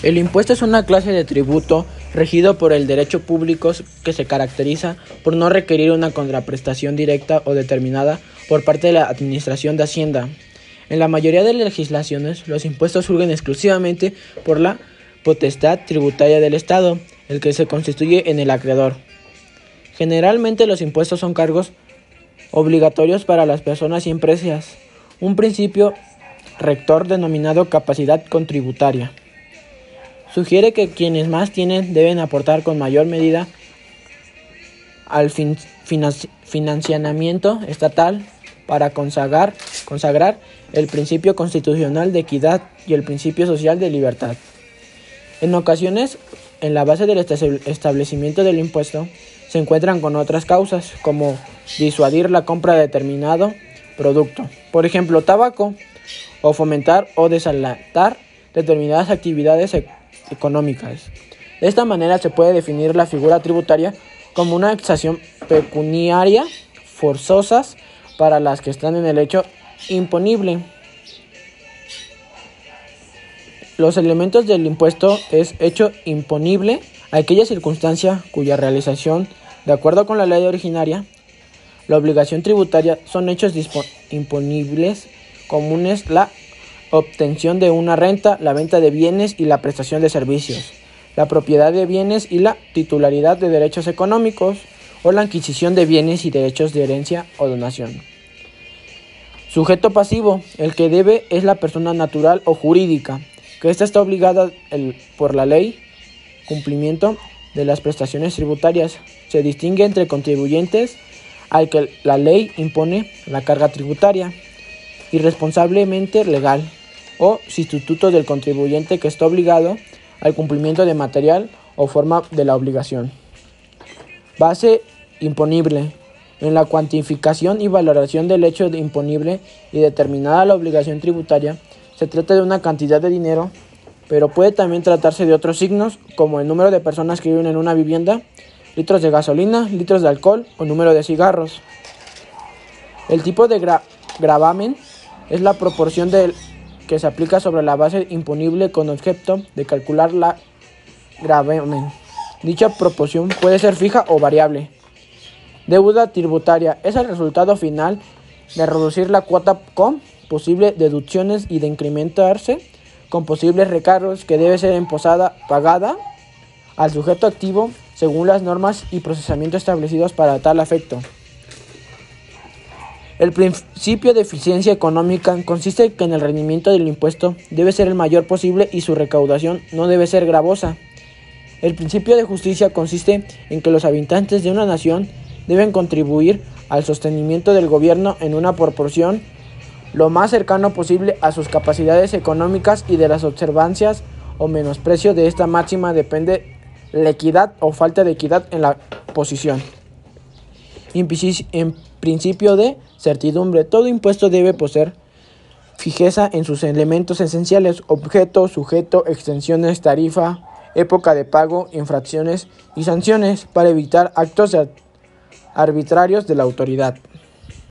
El impuesto es una clase de tributo regido por el derecho público que se caracteriza por no requerir una contraprestación directa o determinada por parte de la Administración de Hacienda. En la mayoría de las legislaciones, los impuestos surgen exclusivamente por la potestad tributaria del Estado, el que se constituye en el acreedor. Generalmente los impuestos son cargos obligatorios para las personas y empresas, un principio rector denominado capacidad contributaria. Sugiere que quienes más tienen deben aportar con mayor medida al financiamiento estatal para consagrar, consagrar el principio constitucional de equidad y el principio social de libertad. En ocasiones, en la base del establecimiento del impuesto se encuentran con otras causas, como disuadir la compra de determinado producto, por ejemplo, tabaco, o fomentar o desalentar determinadas actividades económicas. De esta manera se puede definir la figura tributaria como una exacción pecuniaria forzosas para las que están en el hecho imponible. Los elementos del impuesto es hecho imponible aquella circunstancia cuya realización, de acuerdo con la ley originaria, la obligación tributaria son hechos imponibles comunes la obtención de una renta, la venta de bienes y la prestación de servicios, la propiedad de bienes y la titularidad de derechos económicos o la adquisición de bienes y derechos de herencia o donación. Sujeto pasivo, el que debe es la persona natural o jurídica, que ésta está obligada por la ley, cumplimiento de las prestaciones tributarias. Se distingue entre contribuyentes al que la ley impone la carga tributaria irresponsablemente legal o sustituto del contribuyente que está obligado al cumplimiento de material o forma de la obligación. Base imponible. En la cuantificación y valoración del hecho de imponible y determinada la obligación tributaria, se trata de una cantidad de dinero, pero puede también tratarse de otros signos como el número de personas que viven en una vivienda, litros de gasolina, litros de alcohol o número de cigarros. El tipo de gravamen es la proporción del que se aplica sobre la base imponible con objeto de calcular la gravamen. Dicha proporción puede ser fija o variable. Deuda tributaria es el resultado final de reducir la cuota con posibles deducciones y de incrementarse con posibles recargos que debe ser imposada pagada al sujeto activo según las normas y procesamiento establecidos para tal efecto. El principio de eficiencia económica consiste en el rendimiento del impuesto debe ser el mayor posible y su recaudación no debe ser gravosa. El principio de justicia consiste en que los habitantes de una nación deben contribuir al sostenimiento del gobierno en una proporción lo más cercano posible a sus capacidades económicas y de las observancias o menosprecio de esta máxima depende la equidad o falta de equidad en la posición. En principio de certidumbre, todo impuesto debe poseer fijeza en sus elementos esenciales, objeto, sujeto, extensiones, tarifa, época de pago, infracciones y sanciones para evitar actos arbitrarios de la autoridad.